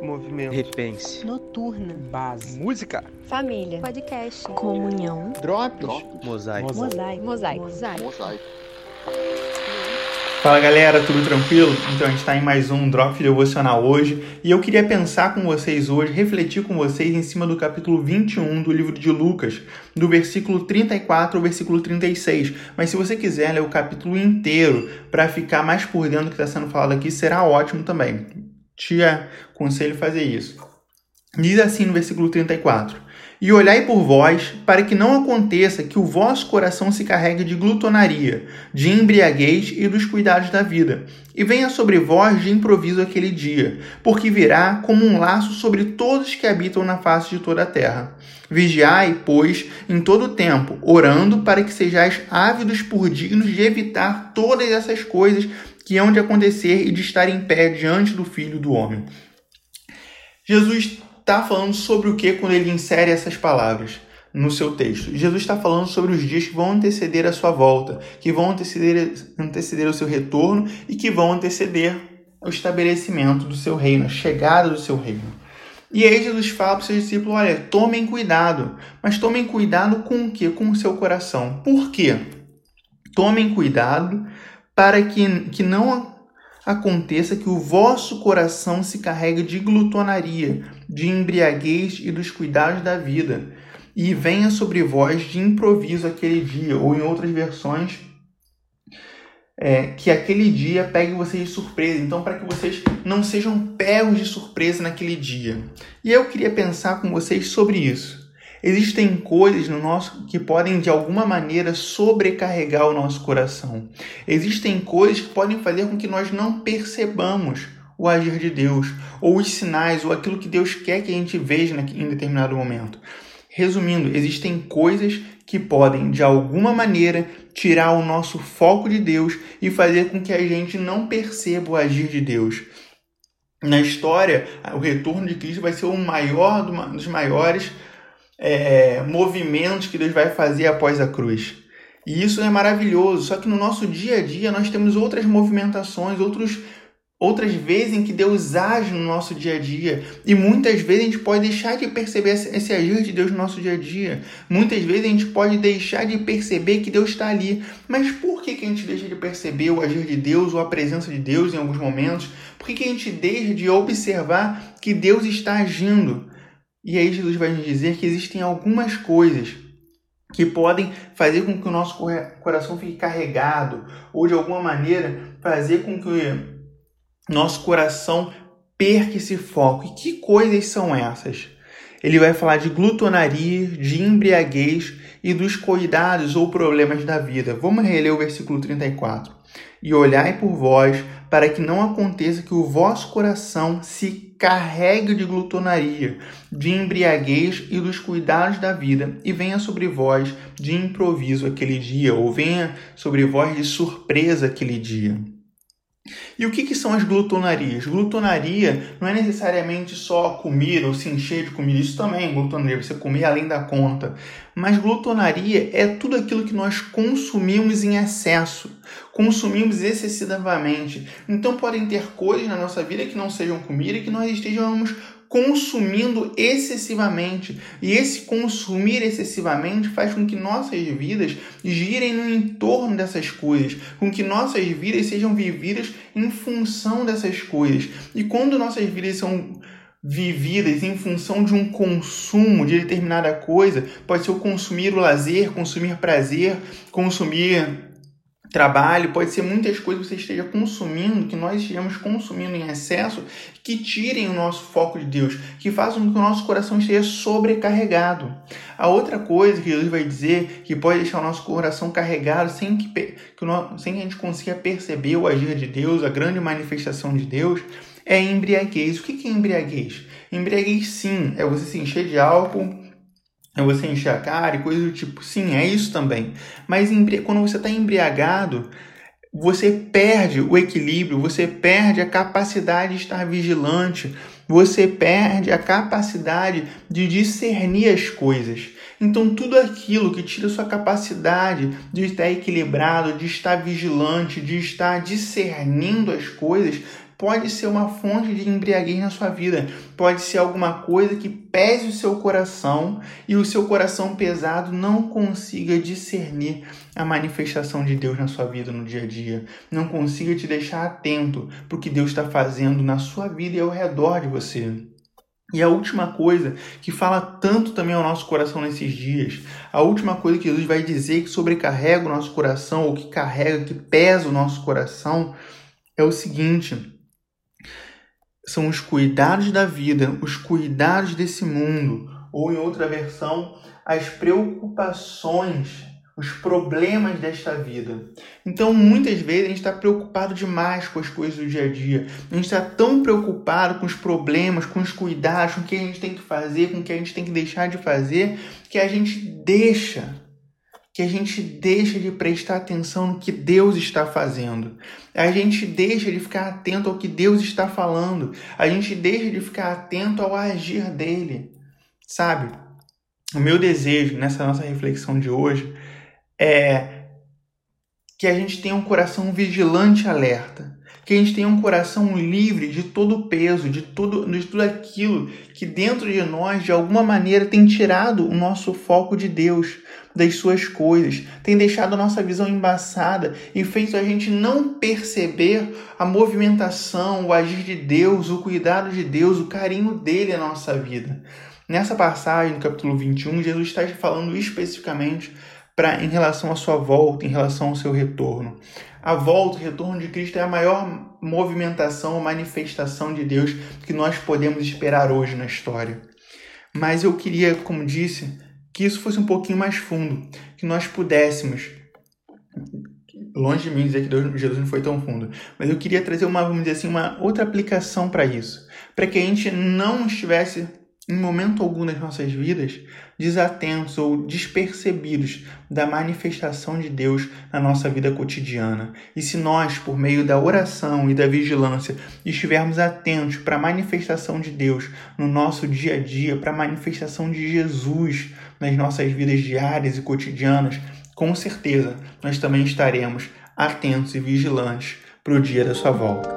Movimento. Repense. Noturna. Base. Música. Família. Podcast. Comunhão. Drops. Mosaico. Mosaico. Mosaico. Mosaico. Fala galera, tudo tranquilo? Então a gente está em mais um Drop Devocional hoje e eu queria pensar com vocês hoje, refletir com vocês em cima do capítulo 21 do livro de Lucas, do versículo 34 ao versículo 36. Mas se você quiser ler o capítulo inteiro para ficar mais por dentro do que está sendo falado aqui, será ótimo também. Te aconselho fazer isso. Diz assim no versículo 34. E olhai por vós, para que não aconteça que o vosso coração se carregue de glutonaria, de embriaguez e dos cuidados da vida, e venha sobre vós de improviso aquele dia, porque virá como um laço sobre todos que habitam na face de toda a terra. Vigiai, pois, em todo o tempo, orando para que sejais ávidos por dignos de evitar todas essas coisas que hão de acontecer e de estar em pé diante do Filho do Homem. Jesus está falando sobre o que quando ele insere essas palavras no seu texto? Jesus está falando sobre os dias que vão anteceder a sua volta, que vão anteceder, anteceder o seu retorno e que vão anteceder o estabelecimento do seu reino, a chegada do seu reino. E aí Jesus fala para os seus discípulos, olha, tomem cuidado. Mas tomem cuidado com o quê? Com o seu coração. Por quê? Tomem cuidado para que, que não aconteça que o vosso coração se carregue de glutonaria, de embriaguez e dos cuidados da vida, e venha sobre vós de improviso aquele dia, ou em outras versões, é, que aquele dia pegue vocês de surpresa. Então, para que vocês não sejam pegos de surpresa naquele dia. E eu queria pensar com vocês sobre isso. Existem coisas no nosso que podem de alguma maneira sobrecarregar o nosso coração. Existem coisas que podem fazer com que nós não percebamos o agir de Deus, ou os sinais, ou aquilo que Deus quer que a gente veja em determinado momento. Resumindo, existem coisas que podem de alguma maneira tirar o nosso foco de Deus e fazer com que a gente não perceba o agir de Deus. Na história, o retorno de Cristo vai ser o maior dos maiores é, movimentos que Deus vai fazer após a cruz. E isso é maravilhoso. Só que no nosso dia a dia nós temos outras movimentações, outros, outras vezes em que Deus age no nosso dia a dia. E muitas vezes a gente pode deixar de perceber esse agir de Deus no nosso dia a dia. Muitas vezes a gente pode deixar de perceber que Deus está ali. Mas por que, que a gente deixa de perceber o agir de Deus ou a presença de Deus em alguns momentos? Por que, que a gente deixa de observar que Deus está agindo? E aí Jesus vai nos dizer que existem algumas coisas que podem fazer com que o nosso coração fique carregado ou de alguma maneira fazer com que nosso coração perca esse foco. E que coisas são essas? Ele vai falar de glutonaria, de embriaguez e dos cuidados ou problemas da vida. Vamos reler o versículo 34. E olhai por vós, para que não aconteça que o vosso coração se carregue de glutonaria, de embriaguez e dos cuidados da vida, e venha sobre vós de improviso aquele dia, ou venha sobre vós de surpresa aquele dia. E o que, que, são as glutonarias? Glutonaria não é necessariamente só comer ou se encher de comida, isso também é glutonaria, você comer além da conta. Mas glutonaria é tudo aquilo que nós consumimos em excesso, consumimos excessivamente. Então podem ter coisas na nossa vida que não sejam comida e que nós estejamos consumindo excessivamente. E esse consumir excessivamente faz com que nossas vidas girem no entorno dessas coisas, com que nossas vidas sejam vividas em função dessas coisas. E quando nossas vidas são vividas em função de um consumo de determinada coisa, pode ser o consumir o lazer, consumir prazer, consumir trabalho, pode ser muitas coisas que você esteja consumindo, que nós estejamos consumindo em excesso, que tirem o nosso foco de Deus, que façam com que o nosso coração esteja sobrecarregado. A outra coisa que Jesus vai dizer que pode deixar o nosso coração carregado sem que, que, sem que a gente consiga perceber o agir de Deus, a grande manifestação de Deus, é embriaguez. O que é embriaguez? Embriaguez, sim, é você se encher de álcool você encher a cara e coisas do tipo. Sim, é isso também. Mas quando você está embriagado, você perde o equilíbrio, você perde a capacidade de estar vigilante, você perde a capacidade de discernir as coisas. Então, tudo aquilo que tira sua capacidade de estar equilibrado, de estar vigilante, de estar discernindo as coisas, pode ser uma fonte de embriaguez na sua vida, pode ser alguma coisa que pese o seu coração e o seu coração pesado não consiga discernir a manifestação de Deus na sua vida no dia a dia, não consiga te deixar atento para o que Deus está fazendo na sua vida e ao redor de você. E a última coisa que fala tanto também ao nosso coração nesses dias, a última coisa que Jesus vai dizer que sobrecarrega o nosso coração, ou que carrega, que pesa o nosso coração, é o seguinte: são os cuidados da vida, os cuidados desse mundo, ou em outra versão, as preocupações os problemas desta vida. Então, muitas vezes, a gente está preocupado demais com as coisas do dia a dia. A gente está tão preocupado com os problemas, com os cuidados, com o que a gente tem que fazer, com o que a gente tem que deixar de fazer, que a gente deixa, que a gente deixa de prestar atenção no que Deus está fazendo. A gente deixa de ficar atento ao que Deus está falando. A gente deixa de ficar atento ao agir dele. Sabe? O meu desejo nessa nossa reflexão de hoje é que a gente tenha um coração vigilante alerta, que a gente tenha um coração livre de todo o peso, de tudo, de tudo aquilo que dentro de nós, de alguma maneira, tem tirado o nosso foco de Deus, das suas coisas, tem deixado a nossa visão embaçada e feito a gente não perceber a movimentação, o agir de Deus, o cuidado de Deus, o carinho dele na nossa vida. Nessa passagem, no capítulo 21, Jesus está falando especificamente pra, em relação à sua volta, em relação ao seu retorno. A volta, o retorno de Cristo é a maior movimentação, manifestação de Deus que nós podemos esperar hoje na história. Mas eu queria, como disse, que isso fosse um pouquinho mais fundo, que nós pudéssemos longe de mim dizer que Deus, Jesus não foi tão fundo, mas eu queria trazer uma, vamos dizer assim, uma outra aplicação para isso, para que a gente não estivesse em momento algum das nossas vidas, desatentos ou despercebidos da manifestação de Deus na nossa vida cotidiana. E se nós, por meio da oração e da vigilância, estivermos atentos para a manifestação de Deus no nosso dia a dia, para a manifestação de Jesus nas nossas vidas diárias e cotidianas, com certeza nós também estaremos atentos e vigilantes para o dia da sua volta.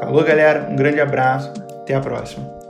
Falou, galera? Um grande abraço. Até a próxima.